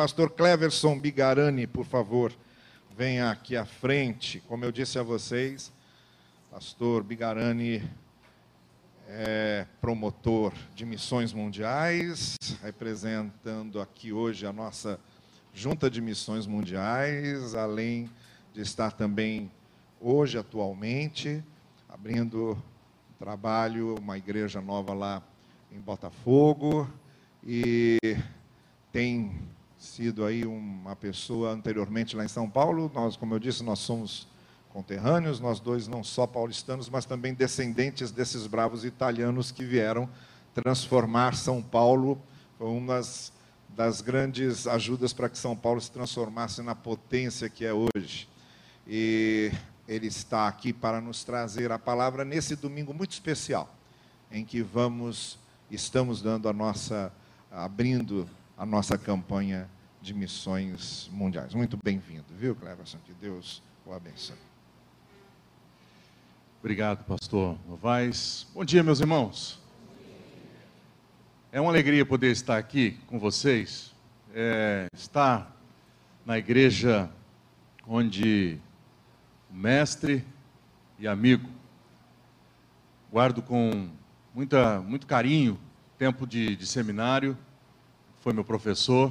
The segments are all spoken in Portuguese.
Pastor Cleverson Bigarani, por favor, venha aqui à frente. Como eu disse a vocês, Pastor Bigarani é promotor de missões mundiais, representando aqui hoje a nossa Junta de Missões Mundiais, além de estar também hoje, atualmente, abrindo trabalho, uma igreja nova lá em Botafogo, e tem sido aí uma pessoa anteriormente lá em São Paulo. Nós, como eu disse, nós somos conterrâneos, nós dois não só paulistanos, mas também descendentes desses bravos italianos que vieram transformar São Paulo. Foi uma das, das grandes ajudas para que São Paulo se transformasse na potência que é hoje. E ele está aqui para nos trazer a palavra nesse domingo muito especial, em que vamos, estamos dando a nossa, abrindo a nossa campanha de missões mundiais. Muito bem-vindo, viu, Cleverson? Que Deus o abençoe. Obrigado, pastor Novaes. Bom dia, meus irmãos. É uma alegria poder estar aqui com vocês, é, estar na igreja onde mestre e amigo guardo com muita, muito carinho tempo de, de seminário, foi meu professor,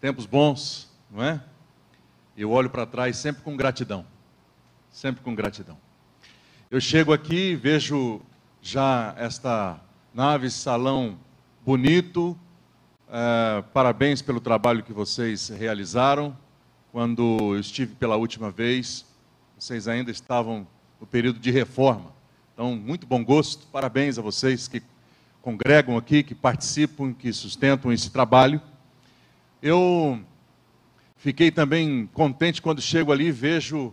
tempos bons, não é? Eu olho para trás sempre com gratidão, sempre com gratidão. Eu chego aqui vejo já esta nave, salão bonito. É, parabéns pelo trabalho que vocês realizaram. Quando eu estive pela última vez, vocês ainda estavam no período de reforma. Então, muito bom gosto. Parabéns a vocês que congregam aqui, que participam, que sustentam esse trabalho. Eu fiquei também contente quando chego ali e vejo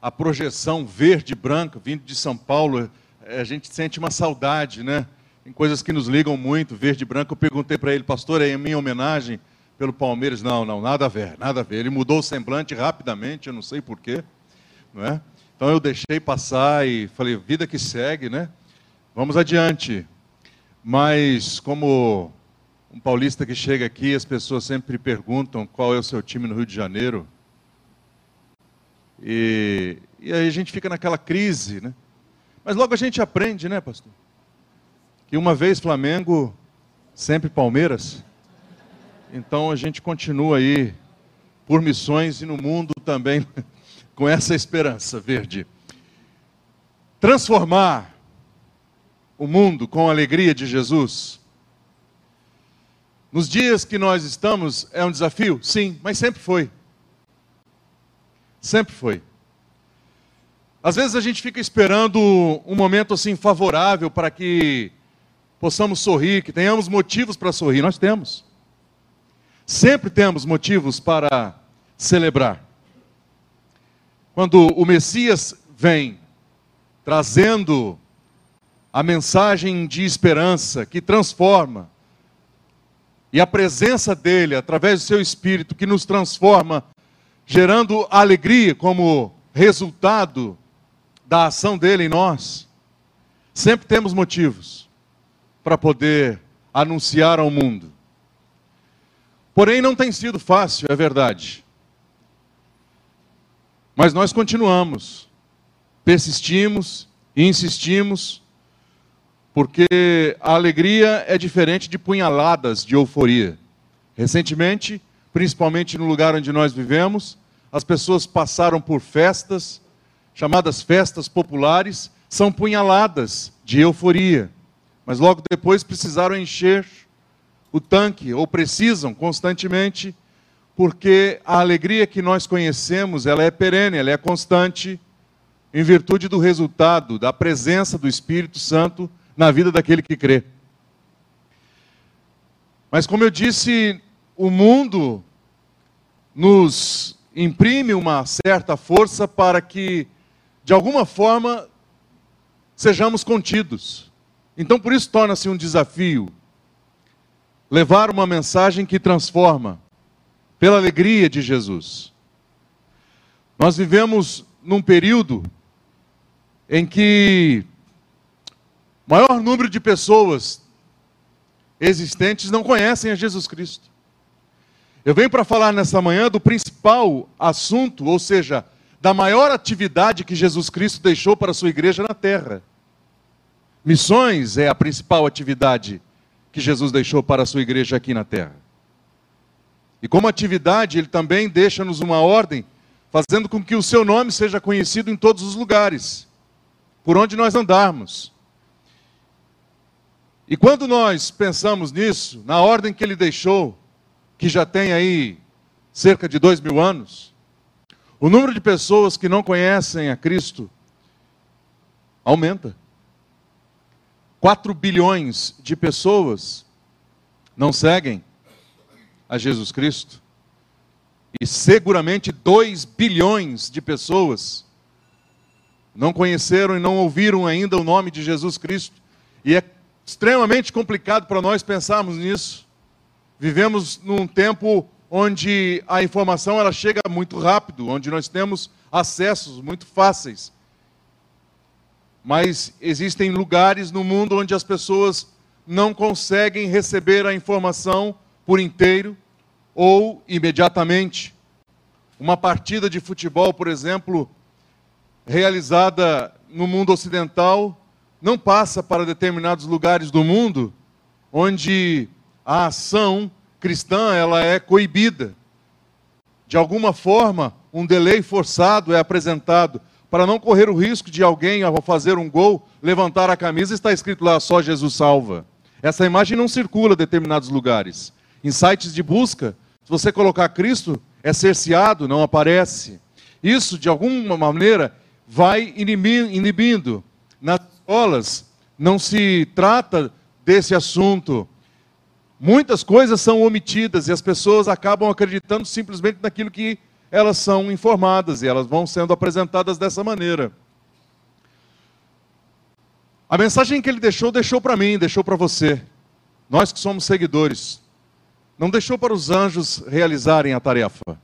a projeção verde e branca vindo de São Paulo, é, a gente sente uma saudade, né? Tem coisas que nos ligam muito, verde e branco. Eu perguntei para ele, pastor, é em minha homenagem pelo Palmeiras? Não, não, nada a ver, nada a ver. Ele mudou o semblante rapidamente, eu não sei porquê, não é? Então eu deixei passar e falei, vida que segue, né? Vamos adiante. Mas como um paulista que chega aqui, as pessoas sempre perguntam qual é o seu time no Rio de Janeiro. E, e aí a gente fica naquela crise, né? Mas logo a gente aprende, né, pastor? Que uma vez Flamengo, sempre Palmeiras. Então a gente continua aí por missões e no mundo também com essa esperança verde. Transformar o mundo com a alegria de Jesus. Nos dias que nós estamos, é um desafio? Sim, mas sempre foi. Sempre foi. Às vezes a gente fica esperando um momento assim favorável para que possamos sorrir, que tenhamos motivos para sorrir. Nós temos. Sempre temos motivos para celebrar. Quando o Messias vem trazendo a mensagem de esperança que transforma, e a presença dele, através do seu espírito, que nos transforma gerando alegria como resultado da ação dele em nós, sempre temos motivos para poder anunciar ao mundo. Porém, não tem sido fácil, é verdade. Mas nós continuamos, persistimos e insistimos, porque a alegria é diferente de punhaladas de euforia. Recentemente, principalmente no lugar onde nós vivemos, as pessoas passaram por festas, chamadas festas populares, são punhaladas de euforia, mas logo depois precisaram encher o tanque, ou precisam constantemente, porque a alegria que nós conhecemos, ela é perene, ela é constante, em virtude do resultado da presença do Espírito Santo na vida daquele que crê. Mas como eu disse, o mundo nos imprime uma certa força para que, de alguma forma, sejamos contidos. Então, por isso, torna-se um desafio levar uma mensagem que transforma, pela alegria de Jesus. Nós vivemos num período em que o maior número de pessoas existentes não conhecem a Jesus Cristo. Eu venho para falar nessa manhã do principal assunto, ou seja, da maior atividade que Jesus Cristo deixou para a sua igreja na terra. Missões é a principal atividade que Jesus deixou para a sua igreja aqui na terra. E como atividade, ele também deixa-nos uma ordem, fazendo com que o seu nome seja conhecido em todos os lugares, por onde nós andarmos. E quando nós pensamos nisso, na ordem que ele deixou, que já tem aí cerca de dois mil anos, o número de pessoas que não conhecem a Cristo aumenta. 4 bilhões de pessoas não seguem a Jesus Cristo. E seguramente 2 bilhões de pessoas não conheceram e não ouviram ainda o nome de Jesus Cristo. E é extremamente complicado para nós pensarmos nisso. Vivemos num tempo onde a informação ela chega muito rápido, onde nós temos acessos muito fáceis. Mas existem lugares no mundo onde as pessoas não conseguem receber a informação por inteiro ou imediatamente. Uma partida de futebol, por exemplo, realizada no mundo ocidental, não passa para determinados lugares do mundo onde a ação cristã ela é coibida. De alguma forma, um delay forçado é apresentado para não correr o risco de alguém, ao fazer um gol, levantar a camisa está escrito lá só Jesus salva. Essa imagem não circula em determinados lugares. Em sites de busca, se você colocar Cristo, é cerceado, não aparece. Isso, de alguma maneira, vai inibindo. Nas escolas, não se trata desse assunto. Muitas coisas são omitidas e as pessoas acabam acreditando simplesmente naquilo que elas são informadas e elas vão sendo apresentadas dessa maneira. A mensagem que ele deixou, deixou para mim, deixou para você. Nós que somos seguidores. Não deixou para os anjos realizarem a tarefa.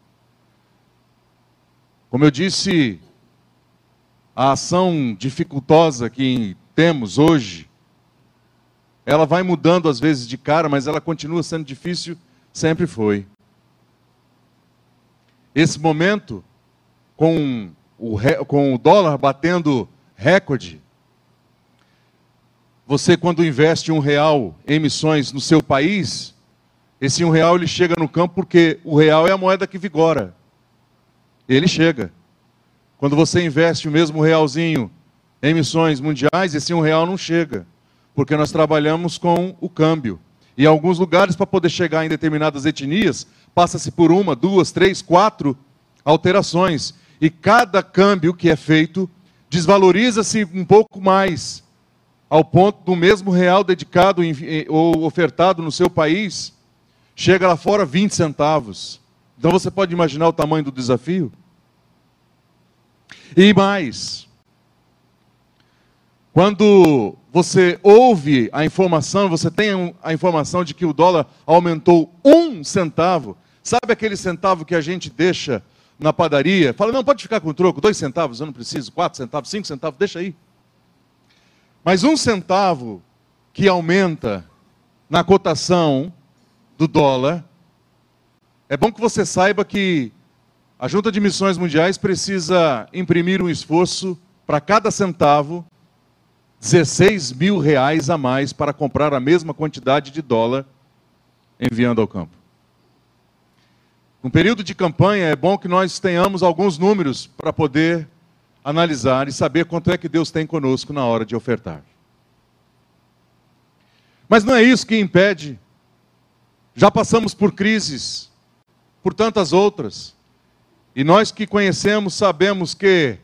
Como eu disse, a ação dificultosa que temos hoje ela vai mudando às vezes de cara, mas ela continua sendo difícil, sempre foi. Esse momento, com o, com o dólar batendo recorde, você quando investe um real em emissões no seu país, esse um real ele chega no campo porque o real é a moeda que vigora. Ele chega. Quando você investe o mesmo realzinho em emissões mundiais, esse um real não chega porque nós trabalhamos com o câmbio. E alguns lugares, para poder chegar em determinadas etnias, passa-se por uma, duas, três, quatro alterações. E cada câmbio que é feito desvaloriza-se um pouco mais, ao ponto do mesmo real dedicado ou ofertado no seu país, chega lá fora 20 centavos. Então você pode imaginar o tamanho do desafio? E mais, quando você ouve a informação, você tem a informação de que o dólar aumentou um centavo, sabe aquele centavo que a gente deixa na padaria? Fala, não, pode ficar com o troco, dois centavos, eu não preciso, quatro centavos, cinco centavos, deixa aí. Mas um centavo que aumenta na cotação do dólar, é bom que você saiba que a Junta de Missões Mundiais precisa imprimir um esforço para cada centavo 16 mil reais a mais para comprar a mesma quantidade de dólar enviando ao campo. No período de campanha, é bom que nós tenhamos alguns números para poder analisar e saber quanto é que Deus tem conosco na hora de ofertar. Mas não é isso que impede. Já passamos por crises, por tantas outras. E nós que conhecemos sabemos que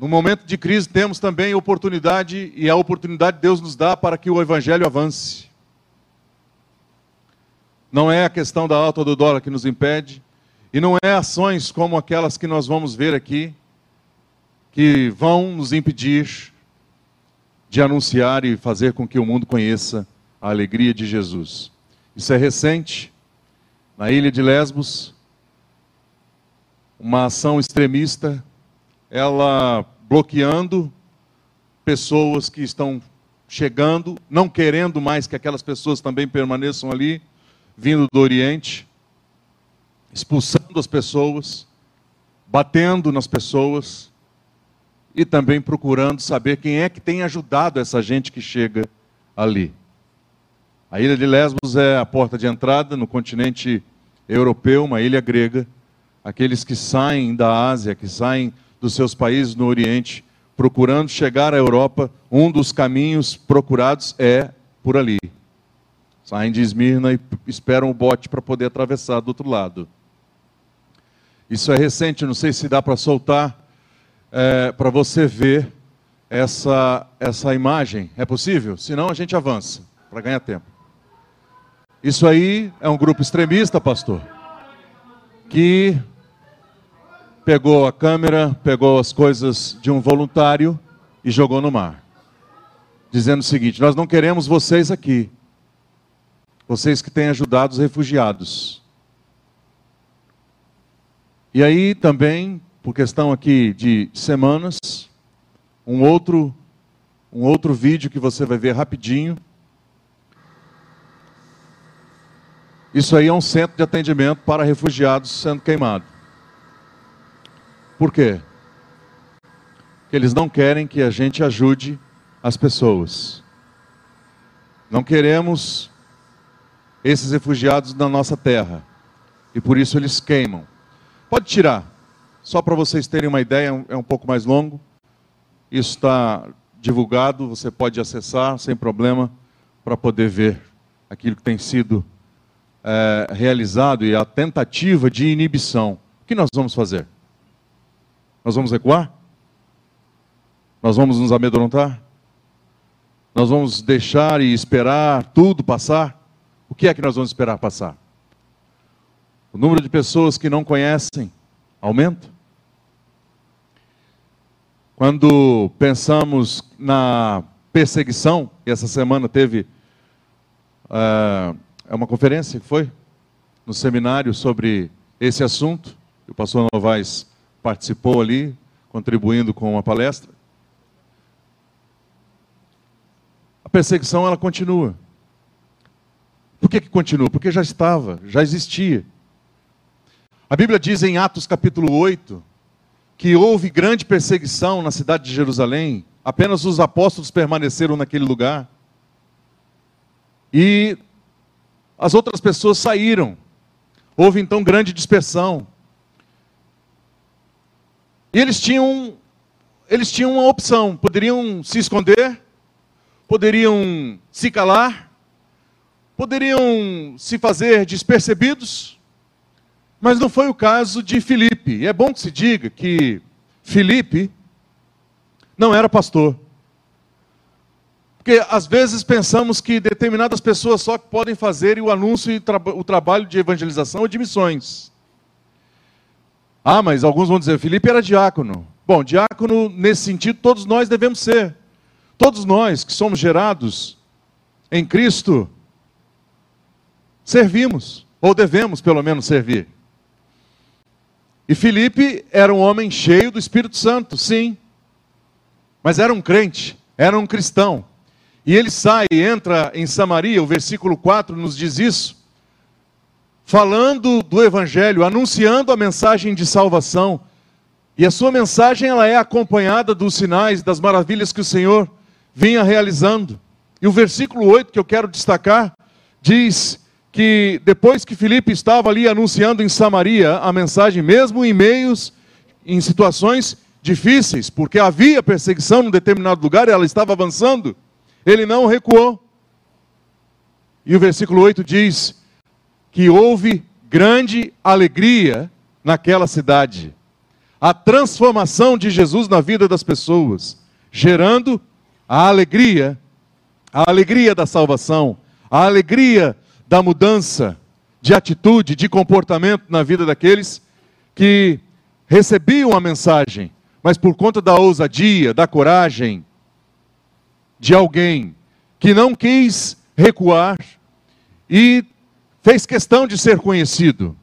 no momento de crise, temos também oportunidade, e a oportunidade Deus nos dá para que o Evangelho avance. Não é a questão da alta do dólar que nos impede, e não é ações como aquelas que nós vamos ver aqui, que vão nos impedir de anunciar e fazer com que o mundo conheça a alegria de Jesus. Isso é recente, na ilha de Lesbos, uma ação extremista ela bloqueando pessoas que estão chegando, não querendo mais que aquelas pessoas também permaneçam ali, vindo do Oriente. expulsando as pessoas, batendo nas pessoas e também procurando saber quem é que tem ajudado essa gente que chega ali. A ilha de Lesbos é a porta de entrada no continente europeu, uma ilha grega. Aqueles que saem da Ásia, que saem dos seus países no Oriente, procurando chegar à Europa, um dos caminhos procurados é por ali. Saem de Esmirna e esperam o bote para poder atravessar do outro lado. Isso é recente, não sei se dá para soltar, é, para você ver essa, essa imagem. É possível? Senão a gente avança, para ganhar tempo. Isso aí é um grupo extremista, pastor, que pegou a câmera, pegou as coisas de um voluntário e jogou no mar. Dizendo o seguinte: Nós não queremos vocês aqui. Vocês que têm ajudado os refugiados. E aí também, por questão aqui de semanas, um outro um outro vídeo que você vai ver rapidinho Isso aí é um centro de atendimento para refugiados sendo queimado. Por quê? Porque eles não querem que a gente ajude as pessoas. Não queremos esses refugiados na nossa terra. E por isso eles queimam. Pode tirar. Só para vocês terem uma ideia, é um pouco mais longo. Isso está divulgado, você pode acessar sem problema para poder ver aquilo que tem sido é, realizado e a tentativa de inibição, o que nós vamos fazer? Nós vamos recuar? Nós vamos nos amedrontar? Nós vamos deixar e esperar tudo passar? O que é que nós vamos esperar passar? O número de pessoas que não conhecem aumenta? Quando pensamos na perseguição, e essa semana teve é uma conferência que foi no seminário sobre esse assunto. O pastor Novaes participou ali, contribuindo com uma palestra. A perseguição ela continua. Por que, que continua? Porque já estava, já existia. A Bíblia diz em Atos capítulo 8 que houve grande perseguição na cidade de Jerusalém, apenas os apóstolos permaneceram naquele lugar. E as outras pessoas saíram. Houve então grande dispersão. E eles tinham eles tinham uma opção, poderiam se esconder, poderiam se calar, poderiam se fazer despercebidos, mas não foi o caso de Filipe. E é bom que se diga que Filipe não era pastor. Porque às vezes pensamos que determinadas pessoas só podem fazer o anúncio e o trabalho de evangelização ou de missões. Ah, mas alguns vão dizer, Felipe era diácono. Bom, diácono, nesse sentido, todos nós devemos ser. Todos nós que somos gerados em Cristo, servimos, ou devemos pelo menos servir. E Felipe era um homem cheio do Espírito Santo, sim. Mas era um crente, era um cristão. E ele sai e entra em Samaria, o versículo 4 nos diz isso, falando do evangelho, anunciando a mensagem de salvação. E a sua mensagem ela é acompanhada dos sinais, das maravilhas que o Senhor vinha realizando. E o versículo 8 que eu quero destacar diz que depois que Filipe estava ali anunciando em Samaria a mensagem, mesmo em meios, em situações difíceis, porque havia perseguição num determinado lugar e ela estava avançando, ele não recuou. E o versículo 8 diz que houve grande alegria naquela cidade. A transformação de Jesus na vida das pessoas, gerando a alegria, a alegria da salvação, a alegria da mudança de atitude, de comportamento na vida daqueles que recebiam a mensagem, mas por conta da ousadia, da coragem, de alguém que não quis recuar e fez questão de ser conhecido.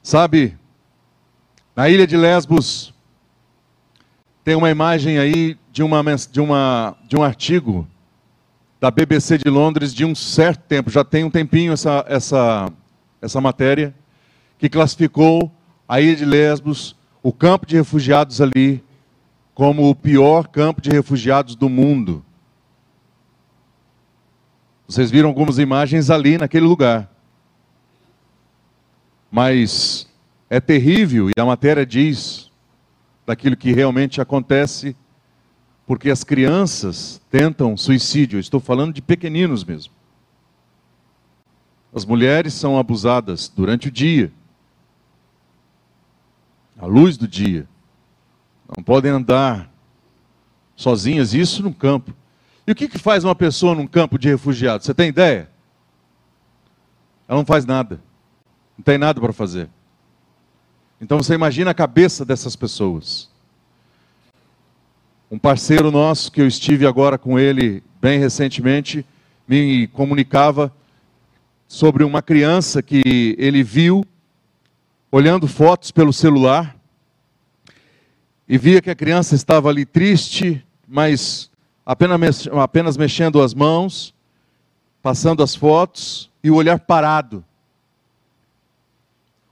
Sabe, na ilha de Lesbos tem uma imagem aí de, uma, de, uma, de um artigo da BBC de Londres de um certo tempo, já tem um tempinho essa, essa, essa matéria, que classificou a ilha de Lesbos, o campo de refugiados ali, como o pior campo de refugiados do mundo. Vocês viram algumas imagens ali naquele lugar. Mas é terrível, e a matéria diz daquilo que realmente acontece, porque as crianças tentam suicídio. Estou falando de pequeninos mesmo. As mulheres são abusadas durante o dia, à luz do dia. Não podem andar sozinhas, isso no campo. E o que, que faz uma pessoa num campo de refugiados? Você tem ideia? Ela não faz nada. Não tem nada para fazer. Então você imagina a cabeça dessas pessoas. Um parceiro nosso, que eu estive agora com ele bem recentemente, me comunicava sobre uma criança que ele viu olhando fotos pelo celular e via que a criança estava ali triste, mas apenas, apenas mexendo as mãos, passando as fotos e o olhar parado.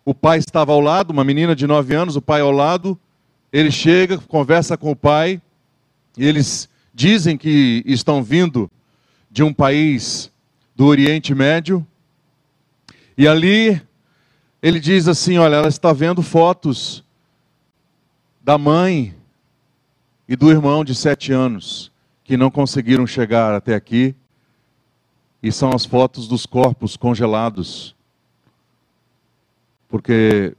O pai estava ao lado, uma menina de 9 anos, o pai ao lado. Ele chega, conversa com o pai, e eles dizem que estão vindo de um país do Oriente Médio. E ali ele diz assim: Olha, ela está vendo fotos da mãe e do irmão de sete anos que não conseguiram chegar até aqui. E são as fotos dos corpos congelados, porque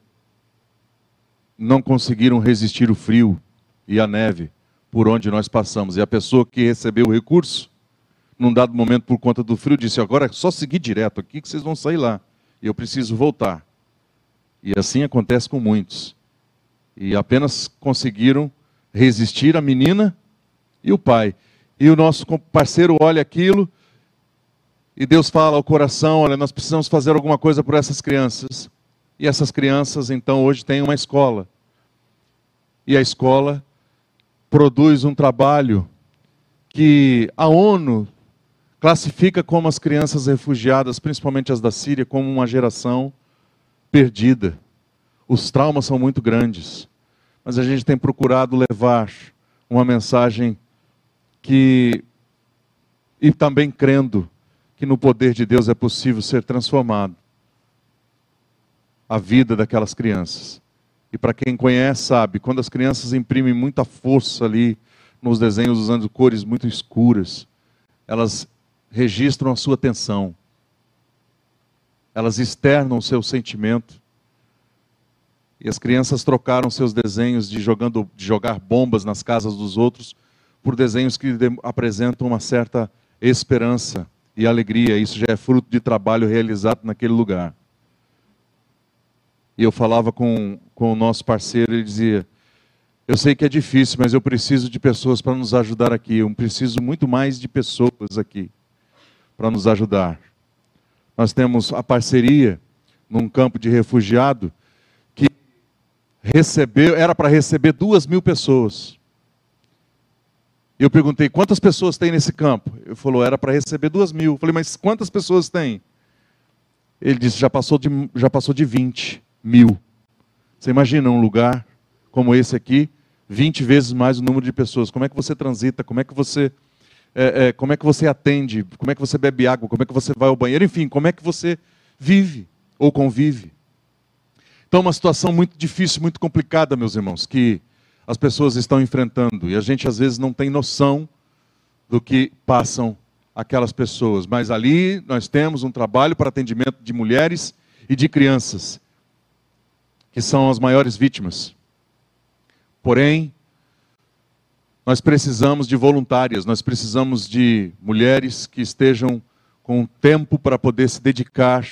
não conseguiram resistir o frio e a neve por onde nós passamos. E a pessoa que recebeu o recurso, num dado momento, por conta do frio, disse: Agora é só seguir direto aqui que vocês vão sair lá e eu preciso voltar. E assim acontece com muitos. E apenas conseguiram resistir a menina e o pai. E o nosso parceiro olha aquilo e Deus fala ao coração: olha, nós precisamos fazer alguma coisa por essas crianças. E essas crianças, então, hoje têm uma escola. E a escola produz um trabalho que a ONU classifica como as crianças refugiadas, principalmente as da Síria, como uma geração perdida. Os traumas são muito grandes, mas a gente tem procurado levar uma mensagem que e também crendo que no poder de Deus é possível ser transformado a vida daquelas crianças. E para quem conhece, sabe, quando as crianças imprimem muita força ali nos desenhos usando cores muito escuras, elas registram a sua tensão, elas externam o seu sentimento. E as crianças trocaram seus desenhos de, jogando, de jogar bombas nas casas dos outros por desenhos que apresentam uma certa esperança e alegria. Isso já é fruto de trabalho realizado naquele lugar. E eu falava com, com o nosso parceiro, ele dizia: Eu sei que é difícil, mas eu preciso de pessoas para nos ajudar aqui. Eu preciso muito mais de pessoas aqui para nos ajudar. Nós temos a parceria num campo de refugiado que recebeu, era para receber duas mil pessoas. Eu perguntei, quantas pessoas tem nesse campo? Ele falou, era para receber duas mil. Eu falei, mas quantas pessoas tem? Ele disse, já passou de, já passou de 20 mil. Você imagina um lugar como esse aqui, 20 vezes mais o número de pessoas. Como é que você transita? Como é que você é, é, como é que você atende, como é que você bebe água, como é que você vai ao banheiro, enfim, como é que você vive ou convive. Então, uma situação muito difícil, muito complicada, meus irmãos, que as pessoas estão enfrentando e a gente às vezes não tem noção do que passam aquelas pessoas. Mas ali nós temos um trabalho para atendimento de mulheres e de crianças, que são as maiores vítimas. Porém, nós precisamos de voluntárias, nós precisamos de mulheres que estejam com tempo para poder se dedicar,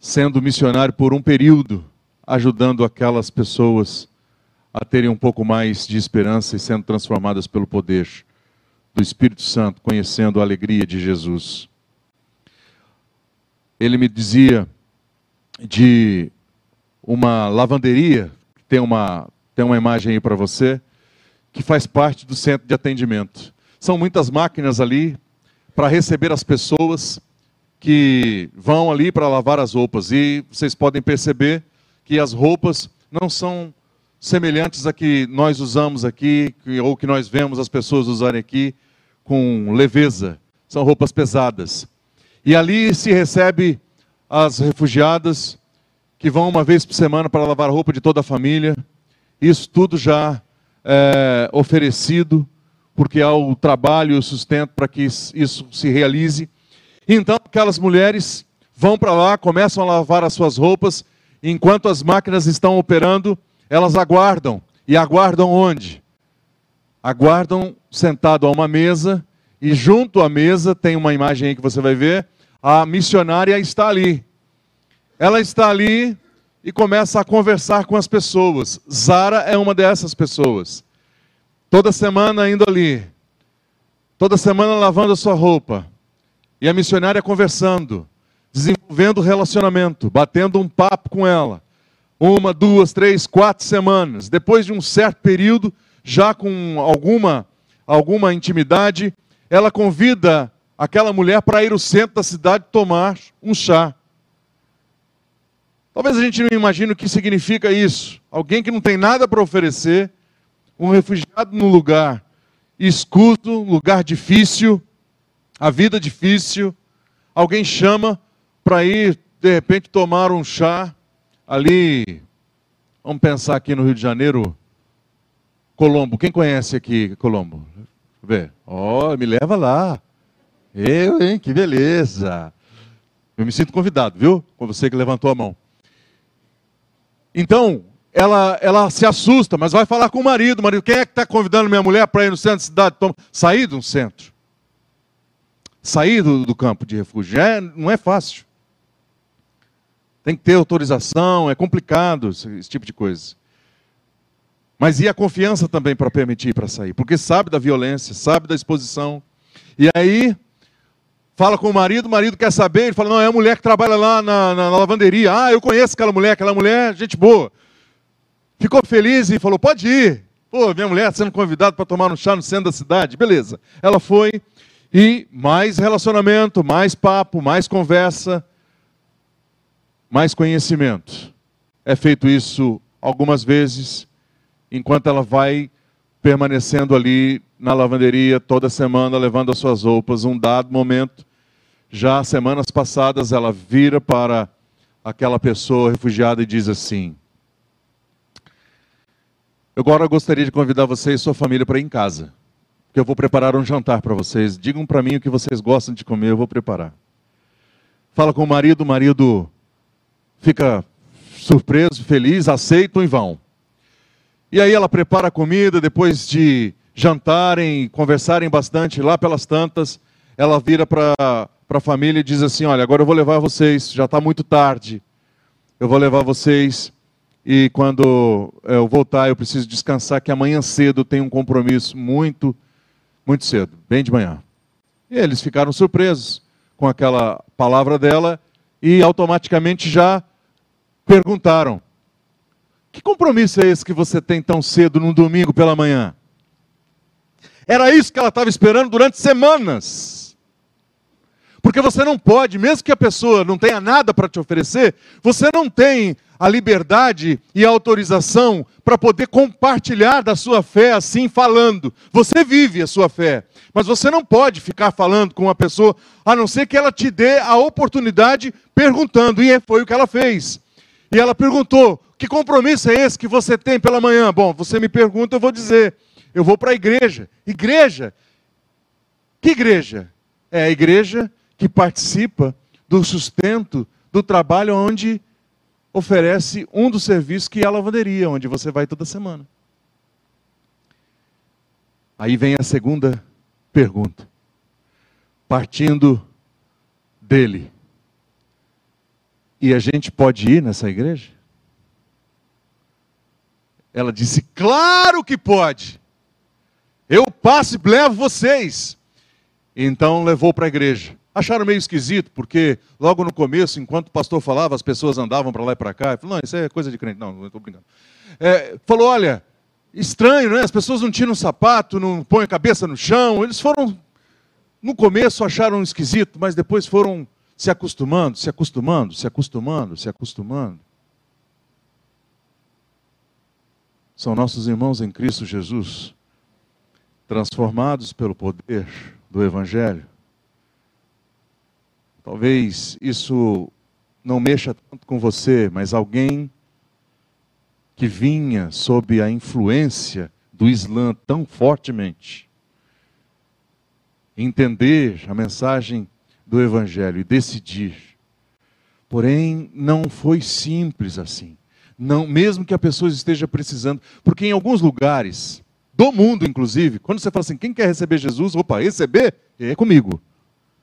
sendo missionário por um período, ajudando aquelas pessoas a terem um pouco mais de esperança e sendo transformadas pelo poder do Espírito Santo, conhecendo a alegria de Jesus. Ele me dizia de uma lavanderia, tem uma, tem uma imagem aí para você que faz parte do centro de atendimento. São muitas máquinas ali para receber as pessoas que vão ali para lavar as roupas. E vocês podem perceber que as roupas não são semelhantes a que nós usamos aqui, ou que nós vemos as pessoas usarem aqui com leveza. São roupas pesadas. E ali se recebe as refugiadas que vão uma vez por semana para lavar a roupa de toda a família. Isso tudo já é oferecido, porque há o trabalho e o sustento para que isso se realize. Então, aquelas mulheres vão para lá, começam a lavar as suas roupas, enquanto as máquinas estão operando, elas aguardam. E aguardam onde? Aguardam sentado a uma mesa, e junto à mesa, tem uma imagem aí que você vai ver, a missionária está ali. Ela está ali e começa a conversar com as pessoas. Zara é uma dessas pessoas. Toda semana indo ali. Toda semana lavando a sua roupa. E a missionária conversando, desenvolvendo relacionamento, batendo um papo com ela. Uma, duas, três, quatro semanas. Depois de um certo período, já com alguma, alguma intimidade, ela convida aquela mulher para ir ao centro da cidade tomar um chá. Talvez a gente não imagine o que significa isso. Alguém que não tem nada para oferecer, um refugiado num lugar escuso, lugar difícil, a vida difícil, alguém chama para ir, de repente, tomar um chá ali. Vamos pensar aqui no Rio de Janeiro, Colombo. Quem conhece aqui Colombo? Vê. Ó, oh, me leva lá. Eu, hein? Que beleza. Eu me sinto convidado, viu? Com você que levantou a mão. Então, ela, ela se assusta, mas vai falar com o marido. marido, quem é que está convidando minha mulher para ir no centro da cidade? Sair de um centro. Sair do, do campo de refúgio. É, não é fácil. Tem que ter autorização, é complicado esse, tipo de coisa. Mas e a confiança também para permitir para sair? Porque sabe da violência, sabe da exposição. E aí, fala com o marido, o marido quer saber, ele fala, não, é a mulher que trabalha lá na, na, na lavanderia. Ah, eu conheço aquela mulher, aquela mulher, gente boa. Ficou feliz e falou, pode ir. Pô, minha mulher sendo convidada para tomar um chá no centro da cidade. Beleza. Ela foi e mais relacionamento, mais papo, mais conversa, mais conhecimento. É feito isso algumas vezes, enquanto ela vai permanecendo ali na lavanderia toda semana, levando as suas roupas. Um dado momento, já semanas passadas, ela vira para aquela pessoa refugiada e diz assim: Agora eu gostaria de convidar você e sua família para ir em casa, porque eu vou preparar um jantar para vocês. Digam para mim o que vocês gostam de comer, eu vou preparar. Fala com o marido, o marido fica surpreso, feliz, aceitam e vão. E aí ela prepara a comida, depois de jantarem, conversarem bastante, lá pelas tantas, ela vira para a família e diz assim: Olha, agora eu vou levar vocês, já está muito tarde, eu vou levar vocês. E quando eu voltar, eu preciso descansar, que amanhã cedo eu tenho um compromisso muito, muito cedo, bem de manhã. E eles ficaram surpresos com aquela palavra dela e automaticamente já perguntaram: que compromisso é esse que você tem tão cedo num domingo pela manhã? Era isso que ela estava esperando durante semanas. Porque você não pode, mesmo que a pessoa não tenha nada para te oferecer, você não tem a liberdade e a autorização para poder compartilhar da sua fé assim falando. Você vive a sua fé, mas você não pode ficar falando com uma pessoa a não ser que ela te dê a oportunidade perguntando, e foi o que ela fez. E ela perguntou: que compromisso é esse que você tem pela manhã? Bom, você me pergunta, eu vou dizer. Eu vou para a igreja. Igreja? Que igreja? É a igreja que participa do sustento do trabalho onde oferece um dos serviços que é a lavanderia, onde você vai toda semana. Aí vem a segunda pergunta. Partindo dele. E a gente pode ir nessa igreja? Ela disse: Claro que pode. Eu passo e levo vocês. Então levou para a igreja. Acharam meio esquisito, porque logo no começo, enquanto o pastor falava, as pessoas andavam para lá e para cá. Falou, não, isso é coisa de crente. Não, não estou brincando. É, falou, olha, estranho, né? As pessoas não tiram sapato, não põem a cabeça no chão. Eles foram, no começo acharam esquisito, mas depois foram se acostumando, se acostumando, se acostumando, se acostumando. São nossos irmãos em Cristo Jesus, transformados pelo poder do Evangelho. Talvez isso não mexa tanto com você, mas alguém que vinha sob a influência do Islã tão fortemente, entender a mensagem do Evangelho e decidir. Porém, não foi simples assim. Não, mesmo que a pessoa esteja precisando, porque em alguns lugares do mundo, inclusive, quando você fala assim, quem quer receber Jesus? Opa, receber é comigo.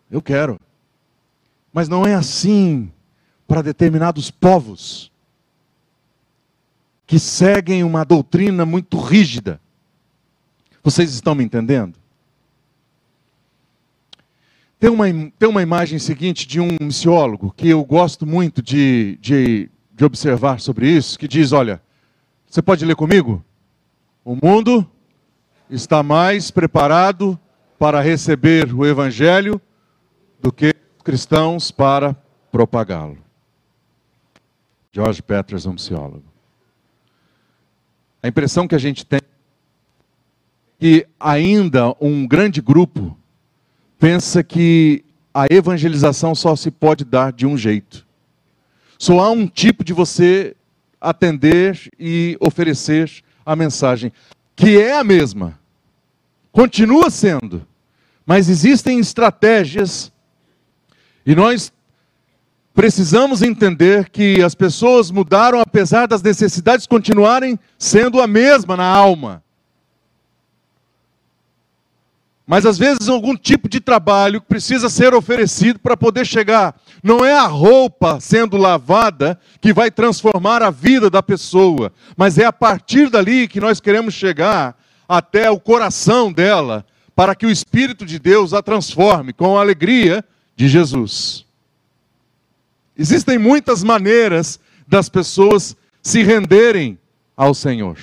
Eu quero. Mas não é assim para determinados povos que seguem uma doutrina muito rígida. Vocês estão me entendendo? Tem uma, tem uma imagem seguinte de um missiólogo que eu gosto muito de, de, de observar sobre isso, que diz: olha, você pode ler comigo? O mundo está mais preparado para receber o evangelho do que cristãos para propagá-lo. George Peterson, psicólogo. A impressão que a gente tem é que ainda um grande grupo pensa que a evangelização só se pode dar de um jeito. Só há um tipo de você atender e oferecer a mensagem, que é a mesma, continua sendo, mas existem estratégias, e nós precisamos entender que as pessoas mudaram apesar das necessidades continuarem sendo a mesma na alma. Mas às vezes algum tipo de trabalho precisa ser oferecido para poder chegar. Não é a roupa sendo lavada que vai transformar a vida da pessoa, mas é a partir dali que nós queremos chegar até o coração dela, para que o Espírito de Deus a transforme com a alegria de Jesus. Existem muitas maneiras das pessoas se renderem ao Senhor.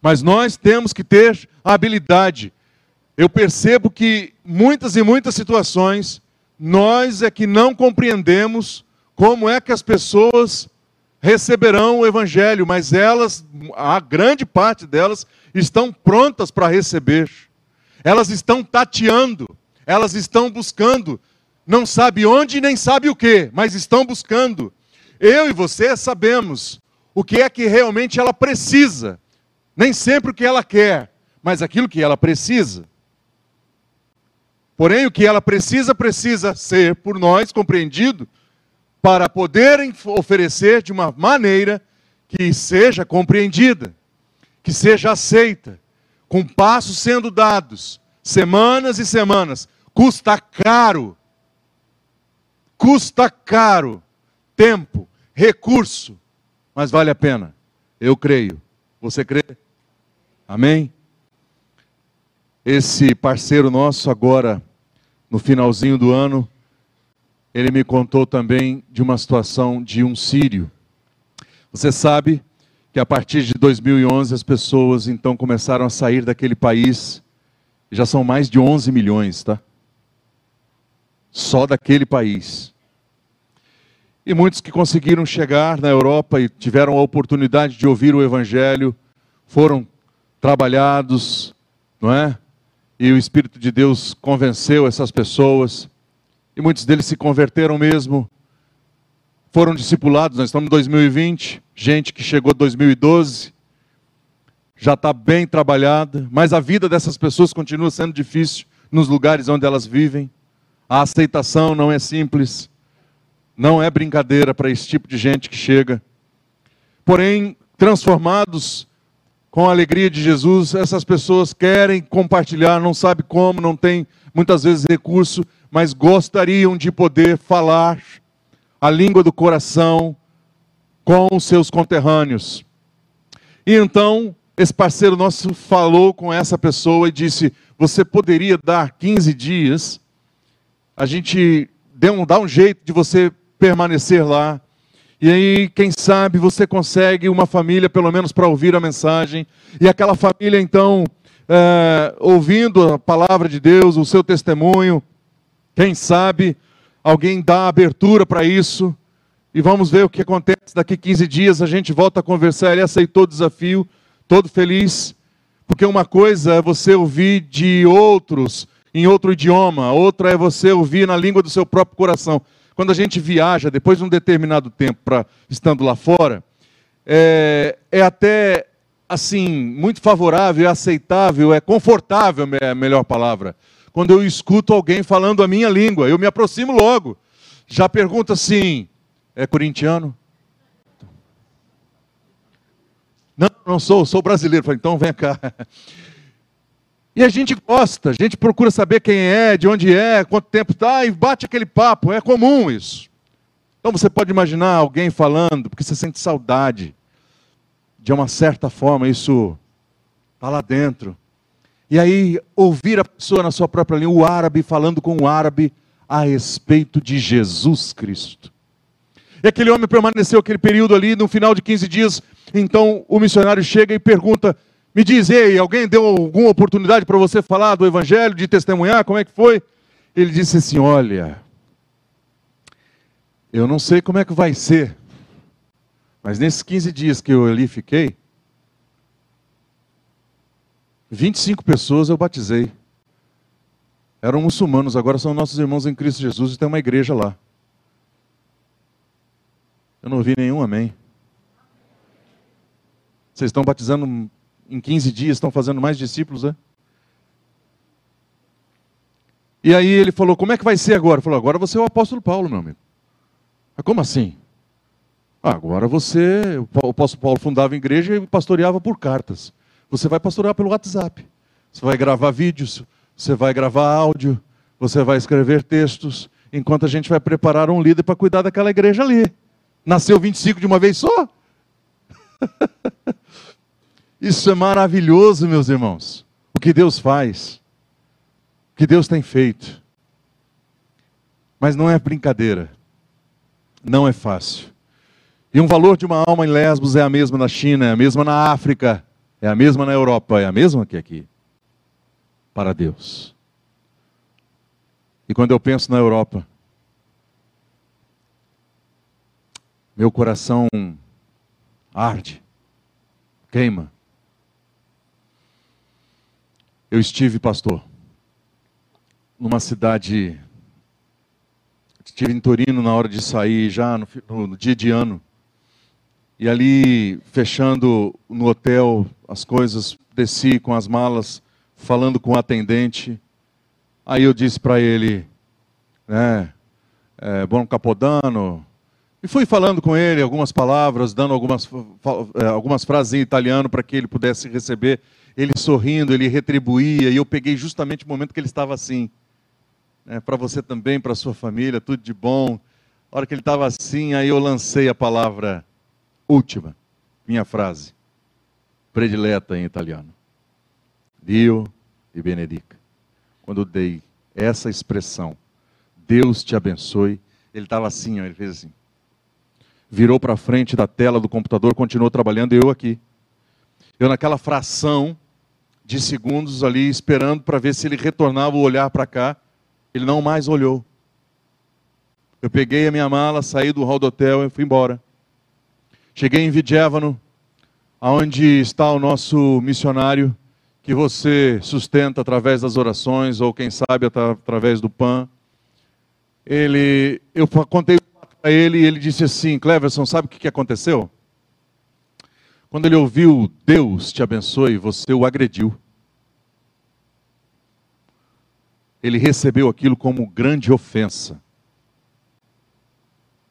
Mas nós temos que ter a habilidade eu percebo que muitas e muitas situações nós é que não compreendemos como é que as pessoas receberão o evangelho, mas elas, a grande parte delas, estão prontas para receber. Elas estão tateando, elas estão buscando, não sabe onde nem sabe o que, mas estão buscando. Eu e você sabemos o que é que realmente ela precisa, nem sempre o que ela quer, mas aquilo que ela precisa. Porém, o que ela precisa, precisa ser por nós compreendido para poderem oferecer de uma maneira que seja compreendida, que seja aceita, com passos sendo dados, semanas e semanas. Custa caro. Custa caro. Tempo, recurso, mas vale a pena. Eu creio. Você crê? Amém? Esse parceiro nosso agora no finalzinho do ano, ele me contou também de uma situação de um sírio. Você sabe que a partir de 2011 as pessoas então começaram a sair daquele país, já são mais de 11 milhões, tá? Só daquele país. E muitos que conseguiram chegar na Europa e tiveram a oportunidade de ouvir o Evangelho, foram trabalhados, não é? E o Espírito de Deus convenceu essas pessoas, e muitos deles se converteram mesmo, foram discipulados. Nós estamos em 2020, gente que chegou em 2012, já está bem trabalhada, mas a vida dessas pessoas continua sendo difícil nos lugares onde elas vivem. A aceitação não é simples, não é brincadeira para esse tipo de gente que chega. Porém, transformados com a alegria de Jesus, essas pessoas querem compartilhar, não sabe como, não tem muitas vezes recurso, mas gostariam de poder falar a língua do coração com os seus conterrâneos. E então, esse parceiro nosso falou com essa pessoa e disse: Você poderia dar 15 dias, a gente dá um jeito de você permanecer lá e aí, quem sabe você consegue uma família, pelo menos para ouvir a mensagem. E aquela família, então, é, ouvindo a palavra de Deus, o seu testemunho, quem sabe alguém dá abertura para isso. E vamos ver o que acontece. Daqui 15 dias a gente volta a conversar. Ele aceitou o desafio, todo feliz. Porque uma coisa é você ouvir de outros em outro idioma, outra é você ouvir na língua do seu próprio coração. Quando a gente viaja, depois de um determinado tempo, pra, estando lá fora, é, é até assim muito favorável, é aceitável, é confortável, é a melhor palavra. Quando eu escuto alguém falando a minha língua, eu me aproximo logo. Já pergunto assim: é corintiano? Não, não sou, sou brasileiro. então vem cá. E a gente gosta, a gente procura saber quem é, de onde é, quanto tempo está, e bate aquele papo, é comum isso. Então você pode imaginar alguém falando, porque você sente saudade. De uma certa forma, isso está lá dentro. E aí, ouvir a pessoa na sua própria língua, o árabe falando com o árabe a respeito de Jesus Cristo. E aquele homem permaneceu aquele período ali, no final de 15 dias. Então o missionário chega e pergunta: Me diz, ei, alguém deu alguma oportunidade para você falar do Evangelho, de testemunhar? Como é que foi? Ele disse assim: Olha, eu não sei como é que vai ser, mas nesses 15 dias que eu ali fiquei, 25 pessoas eu batizei. Eram muçulmanos, agora são nossos irmãos em Cristo Jesus e tem uma igreja lá. Eu não ouvi nenhum amém. Vocês estão batizando em 15 dias, estão fazendo mais discípulos, né? E aí ele falou: Como é que vai ser agora? Ele falou: Agora você é o apóstolo Paulo, meu amigo. Mas como assim? Ah, agora você, o apóstolo Paulo fundava igreja e pastoreava por cartas. Você vai pastorear pelo WhatsApp. Você vai gravar vídeos, você vai gravar áudio, você vai escrever textos, enquanto a gente vai preparar um líder para cuidar daquela igreja ali. Nasceu 25 de uma vez só? Isso é maravilhoso, meus irmãos. O que Deus faz, o que Deus tem feito. Mas não é brincadeira, não é fácil. E um valor de uma alma em Lesbos é a mesma na China, é a mesma na África, é a mesma na Europa, é a mesma que aqui. Para Deus. E quando eu penso na Europa, meu coração arde, queima. Eu estive, pastor, numa cidade, estive em Torino na hora de sair, já no, no dia de ano. E ali, fechando no hotel as coisas, desci com as malas, falando com o atendente. Aí eu disse para ele, né, é, bom capodano, e fui falando com ele algumas palavras, dando algumas, é, algumas frases em italiano para que ele pudesse receber. Ele sorrindo, ele retribuía, e eu peguei justamente o momento que ele estava assim. É, para você também, para sua família, tudo de bom. A hora que ele estava assim, aí eu lancei a palavra última, minha frase, predileta em italiano. Dio e benedica. Quando eu dei essa expressão, Deus te abençoe, ele estava assim, ó, ele fez assim virou para frente da tela do computador, continuou trabalhando, e eu aqui. Eu naquela fração de segundos ali, esperando para ver se ele retornava o olhar para cá, ele não mais olhou. Eu peguei a minha mala, saí do hall do hotel e fui embora. Cheguei em Vidjevano, onde está o nosso missionário, que você sustenta através das orações, ou quem sabe através do PAN. Ele, eu contei para ele e ele disse assim: Cleverson, sabe o que aconteceu? Quando ele ouviu Deus te abençoe, você o agrediu. Ele recebeu aquilo como grande ofensa.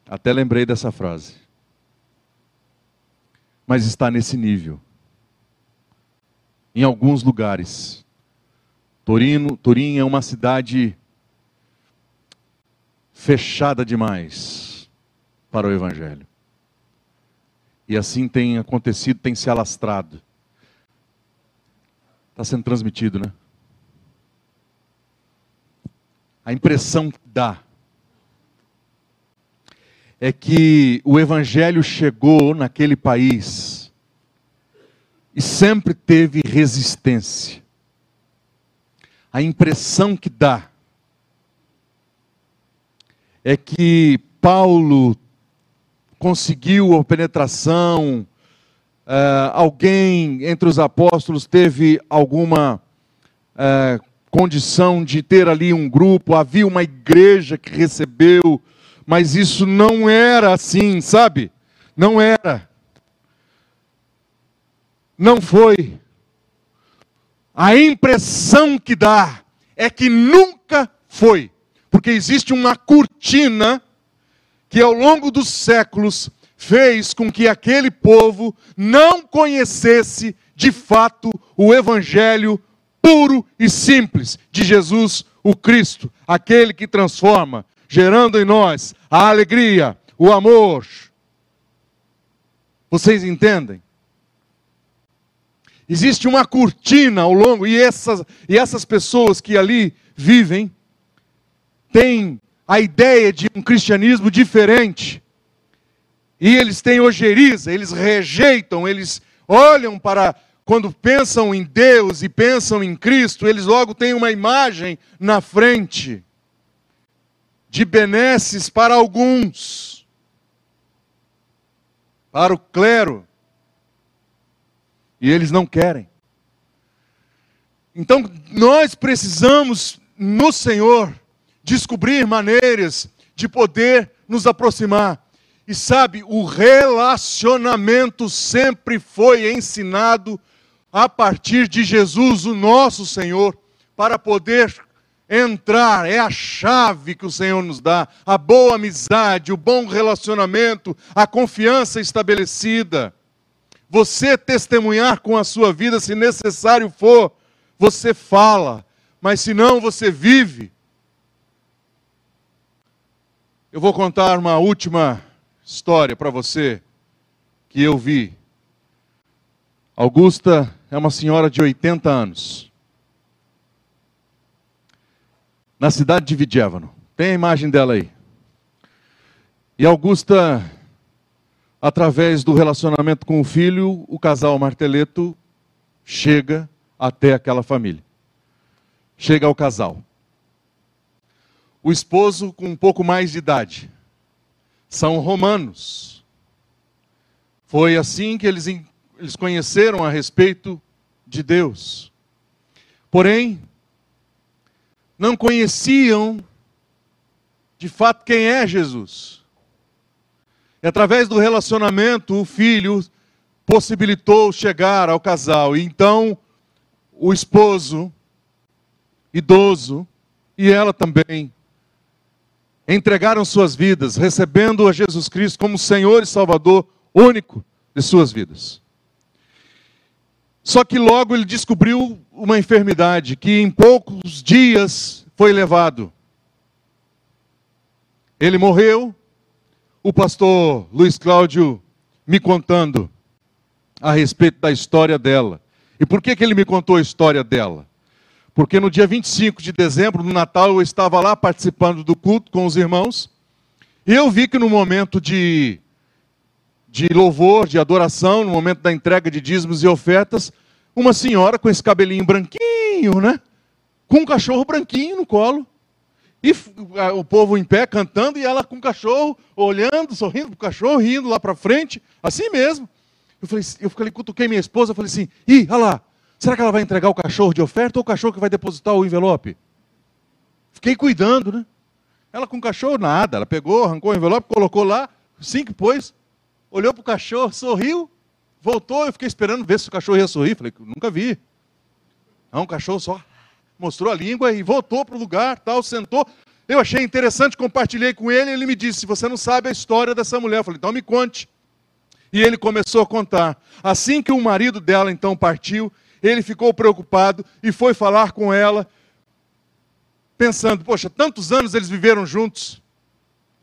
Até lembrei dessa frase. Mas está nesse nível. Em alguns lugares. Torino, Turim é uma cidade fechada demais para o Evangelho. E assim tem acontecido, tem se alastrado. Está sendo transmitido, né? A impressão que dá é que o Evangelho chegou naquele país e sempre teve resistência. A impressão que dá é que Paulo conseguiu a penetração, uh, alguém entre os apóstolos teve alguma uh, condição de ter ali um grupo, havia uma igreja que recebeu, mas isso não era assim, sabe? Não era. Não foi. A impressão que dá é que nunca foi, porque existe uma cortina que ao longo dos séculos fez com que aquele povo não conhecesse de fato o evangelho puro e simples de Jesus, o Cristo, aquele que transforma, gerando em nós a alegria, o amor. Vocês entendem? Existe uma cortina ao longo, e essas, e essas pessoas que ali vivem têm a ideia de um cristianismo diferente. E eles têm ojeriza, eles rejeitam, eles olham para. Quando pensam em Deus e pensam em Cristo, eles logo têm uma imagem na frente de benesses para alguns, para o clero, e eles não querem. Então, nós precisamos no Senhor descobrir maneiras de poder nos aproximar. E sabe, o relacionamento sempre foi ensinado a partir de Jesus, o nosso Senhor, para poder entrar, é a chave que o Senhor nos dá, a boa amizade, o bom relacionamento, a confiança estabelecida. Você testemunhar com a sua vida, se necessário for, você fala, mas se não, você vive. Eu vou contar uma última história para você que eu vi. Augusta é uma senhora de 80 anos. Na cidade de Vidjevano. Tem a imagem dela aí. E Augusta através do relacionamento com o filho, o casal Marteleto chega até aquela família. Chega ao casal. O esposo com um pouco mais de idade. São romanos. Foi assim que eles, eles conheceram a respeito de Deus. Porém, não conheciam de fato quem é Jesus. E através do relacionamento, o filho possibilitou chegar ao casal. E então, o esposo, idoso, e ela também, entregaram suas vidas, recebendo a Jesus Cristo como Senhor e Salvador único de suas vidas. Só que logo ele descobriu uma enfermidade que em poucos dias foi levado. Ele morreu o pastor Luiz Cláudio me contando a respeito da história dela. E por que, que ele me contou a história dela? Porque no dia 25 de dezembro, no Natal, eu estava lá participando do culto com os irmãos, e eu vi que no momento de, de louvor, de adoração, no momento da entrega de dízimos e ofertas, uma senhora com esse cabelinho branquinho, né? Com um cachorro branquinho no colo. E o povo em pé cantando e ela com o cachorro, olhando, sorrindo para o cachorro, rindo lá para frente, assim mesmo. Eu falei, eu falei, cutuquei minha esposa, falei assim, ih, olha lá, será que ela vai entregar o cachorro de oferta ou o cachorro que vai depositar o envelope? Fiquei cuidando, né? Ela com o cachorro, nada. Ela pegou, arrancou o envelope, colocou lá, que pôs, olhou para o cachorro, sorriu, voltou, eu fiquei esperando ver se o cachorro ia sorrir. Falei, nunca vi. Não, o cachorro só mostrou a língua e voltou para o lugar, tal, sentou. Eu achei interessante, compartilhei com ele, ele me disse: "Você não sabe a história dessa mulher?" Eu falei: "Então me conte". E ele começou a contar. Assim que o marido dela então partiu, ele ficou preocupado e foi falar com ela, pensando: "Poxa, tantos anos eles viveram juntos".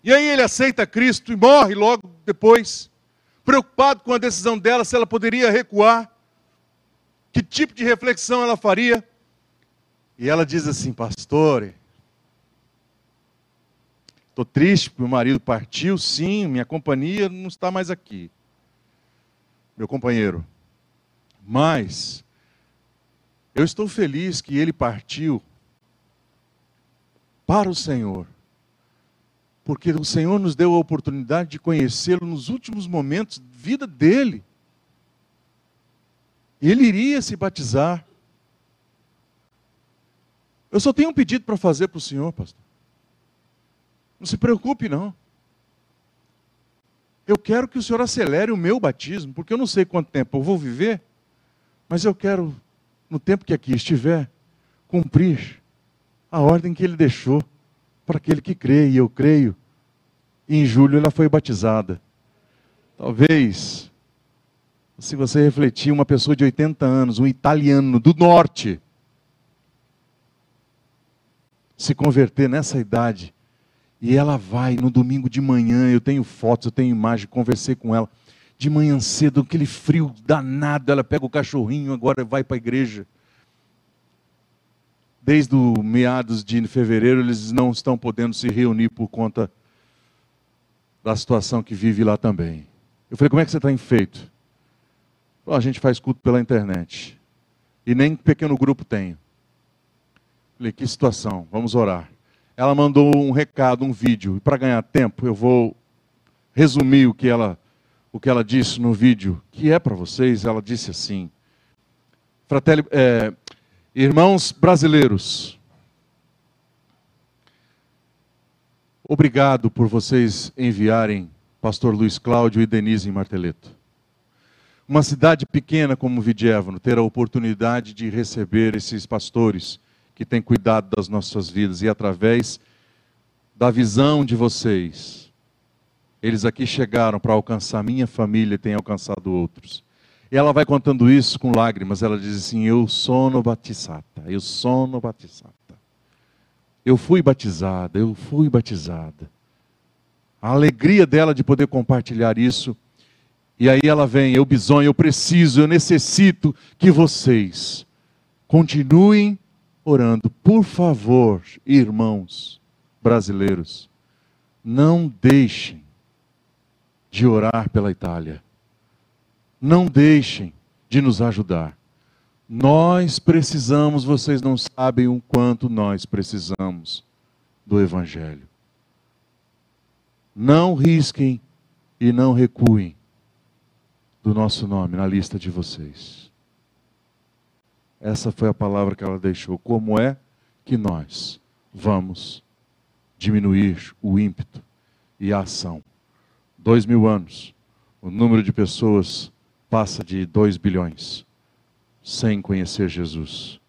E aí ele aceita Cristo e morre logo depois, preocupado com a decisão dela, se ela poderia recuar, que tipo de reflexão ela faria. E ela diz assim, pastor, estou triste porque meu marido partiu, sim, minha companhia não está mais aqui. Meu companheiro. Mas eu estou feliz que ele partiu para o Senhor. porque o Senhor nos deu a oportunidade de conhecê-lo nos últimos momentos de vida dele. Ele iria se batizar. Eu só tenho um pedido para fazer para o senhor, pastor. Não se preocupe, não. Eu quero que o senhor acelere o meu batismo, porque eu não sei quanto tempo eu vou viver, mas eu quero, no tempo que aqui estiver, cumprir a ordem que ele deixou para aquele que crê, e eu creio. E em julho ela foi batizada. Talvez, se você refletir, uma pessoa de 80 anos, um italiano do norte, se converter nessa idade, e ela vai no domingo de manhã, eu tenho fotos, eu tenho imagem, conversei com ela, de manhã cedo, aquele frio danado, ela pega o cachorrinho, agora vai para a igreja desde o meados de fevereiro, eles não estão podendo se reunir por conta da situação que vive lá também. Eu falei, como é que você está enfeito? A gente faz culto pela internet. E nem pequeno grupo tem. Falei, que situação, vamos orar. Ela mandou um recado, um vídeo. E para ganhar tempo, eu vou resumir o que ela, o que ela disse no vídeo, que é para vocês. Ela disse assim: Fratelli, é, Irmãos brasileiros, obrigado por vocês enviarem pastor Luiz Cláudio e Denise em Marteleto. Uma cidade pequena como Vidievno ter a oportunidade de receber esses pastores que têm cuidado das nossas vidas e através da visão de vocês, eles aqui chegaram para alcançar minha família e têm alcançado outros. E ela vai contando isso com lágrimas. Ela diz assim: Eu sono batizada, eu sono batizada. Eu fui batizada, eu fui batizada. A alegria dela de poder compartilhar isso. E aí ela vem, eu bisonho, eu preciso, eu necessito que vocês continuem orando. Por favor, irmãos brasileiros, não deixem de orar pela Itália não deixem de nos ajudar. Nós precisamos, vocês não sabem o quanto nós precisamos do Evangelho. Não risquem e não recuem do nosso nome na lista de vocês. Essa foi a palavra que ela deixou. Como é que nós vamos diminuir o ímpeto e a ação? Dois mil anos, o número de pessoas passa de 2 bilhões sem conhecer Jesus.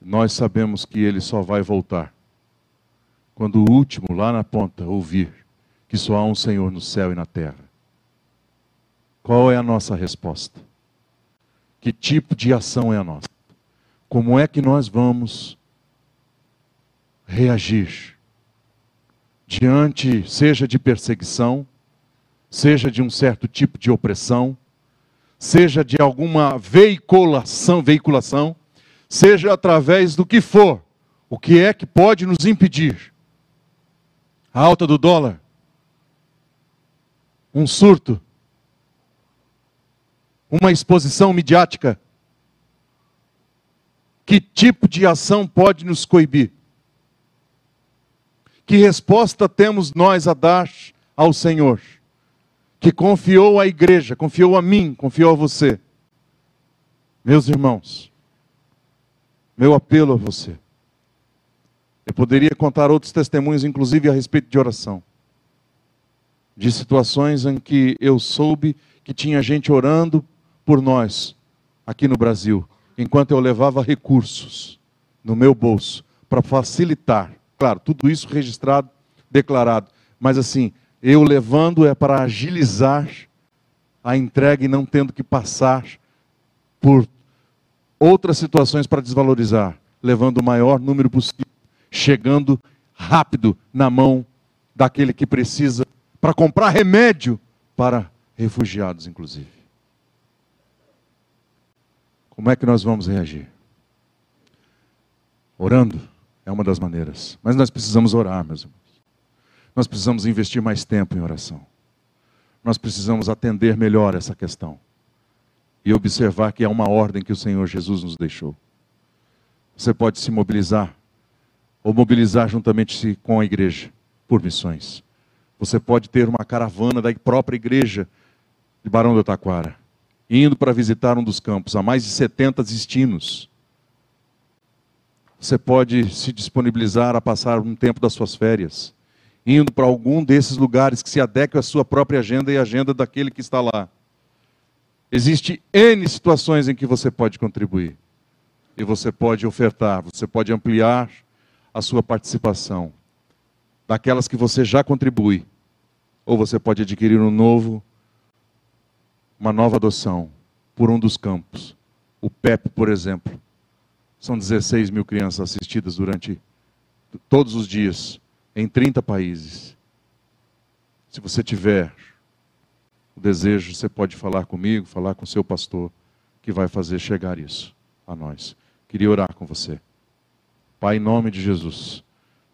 Nós sabemos que ele só vai voltar quando o último, lá na ponta, ouvir que só há um Senhor no céu e na terra. Qual é a nossa resposta? Que tipo de ação é a nossa? Como é que nós vamos reagir diante, seja de perseguição, seja de um certo tipo de opressão, seja de alguma veiculação, veiculação, seja através do que for, o que é que pode nos impedir? A alta do dólar, um surto, uma exposição midiática. Que tipo de ação pode nos coibir? Que resposta temos nós a dar ao Senhor? que confiou à igreja, confiou a mim, confiou a você. Meus irmãos, meu apelo a você. Eu poderia contar outros testemunhos, inclusive a respeito de oração. De situações em que eu soube que tinha gente orando por nós, aqui no Brasil, enquanto eu levava recursos no meu bolso para facilitar. Claro, tudo isso registrado, declarado. Mas assim, eu levando é para agilizar a entrega e não tendo que passar por outras situações para desvalorizar, levando o maior número possível, chegando rápido na mão daquele que precisa para comprar remédio para refugiados, inclusive. Como é que nós vamos reagir? Orando é uma das maneiras, mas nós precisamos orar, meus irmãos. Nós precisamos investir mais tempo em oração. Nós precisamos atender melhor essa questão. E observar que é uma ordem que o Senhor Jesus nos deixou. Você pode se mobilizar ou mobilizar juntamente com a igreja por missões. Você pode ter uma caravana da própria igreja de Barão do Taquara, indo para visitar um dos campos, há mais de 70 destinos. Você pode se disponibilizar a passar um tempo das suas férias, indo para algum desses lugares que se adequem à sua própria agenda e à agenda daquele que está lá. Existem N situações em que você pode contribuir. E você pode ofertar, você pode ampliar a sua participação. Daquelas que você já contribui. Ou você pode adquirir um novo, uma nova adoção por um dos campos. O PEP, por exemplo. São 16 mil crianças assistidas durante todos os dias, em 30 países. Se você tiver o desejo, você pode falar comigo, falar com seu pastor, que vai fazer chegar isso a nós. Queria orar com você. Pai, em nome de Jesus,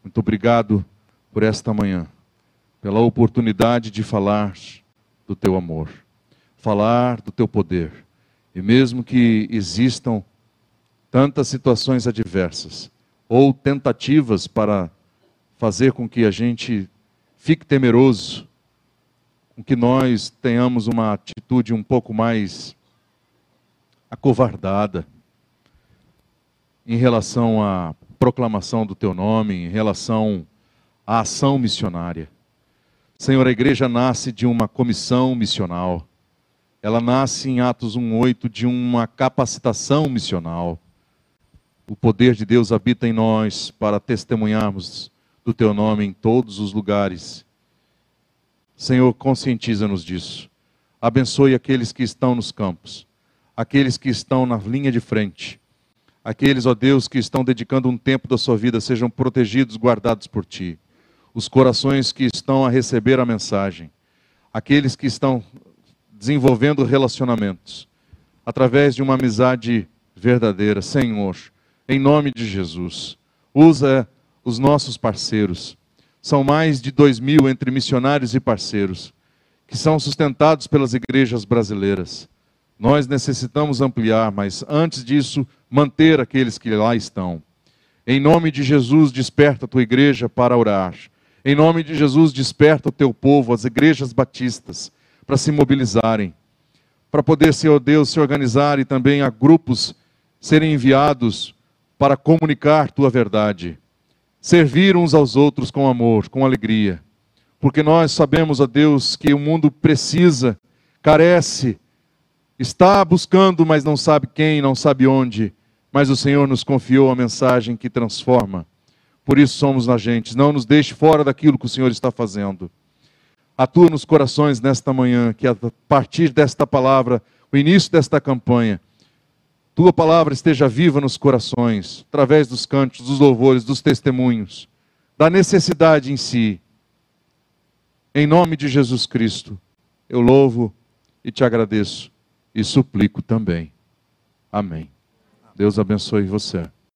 muito obrigado por esta manhã, pela oportunidade de falar do teu amor, falar do teu poder. E mesmo que existam tantas situações adversas ou tentativas para fazer com que a gente fique temeroso, com que nós tenhamos uma atitude um pouco mais acovardada em relação à proclamação do teu nome, em relação à ação missionária. Senhor, a igreja nasce de uma comissão missional. Ela nasce em Atos 1:8 de uma capacitação missional. O poder de Deus habita em nós para testemunharmos do teu nome em todos os lugares Senhor, conscientiza-nos disso. Abençoe aqueles que estão nos campos, aqueles que estão na linha de frente, aqueles, ó Deus, que estão dedicando um tempo da sua vida, sejam protegidos, guardados por Ti. Os corações que estão a receber a mensagem, aqueles que estão desenvolvendo relacionamentos, através de uma amizade verdadeira, Senhor, em nome de Jesus, usa os nossos parceiros são mais de dois mil entre missionários e parceiros, que são sustentados pelas igrejas brasileiras. Nós necessitamos ampliar, mas antes disso, manter aqueles que lá estão. Em nome de Jesus, desperta a tua igreja para orar. Em nome de Jesus, desperta o teu povo, as igrejas batistas, para se mobilizarem, para poder, Senhor Deus, se organizar e também a grupos serem enviados para comunicar tua verdade servir uns aos outros com amor, com alegria. Porque nós sabemos, ó Deus, que o mundo precisa, carece, está buscando, mas não sabe quem, não sabe onde. Mas o Senhor nos confiou a mensagem que transforma. Por isso somos agentes. Não nos deixe fora daquilo que o Senhor está fazendo. Atua nos corações nesta manhã, que a partir desta palavra, o início desta campanha, tua palavra esteja viva nos corações, através dos cantos, dos louvores, dos testemunhos, da necessidade em si. Em nome de Jesus Cristo, eu louvo e te agradeço e suplico também. Amém. Deus abençoe você.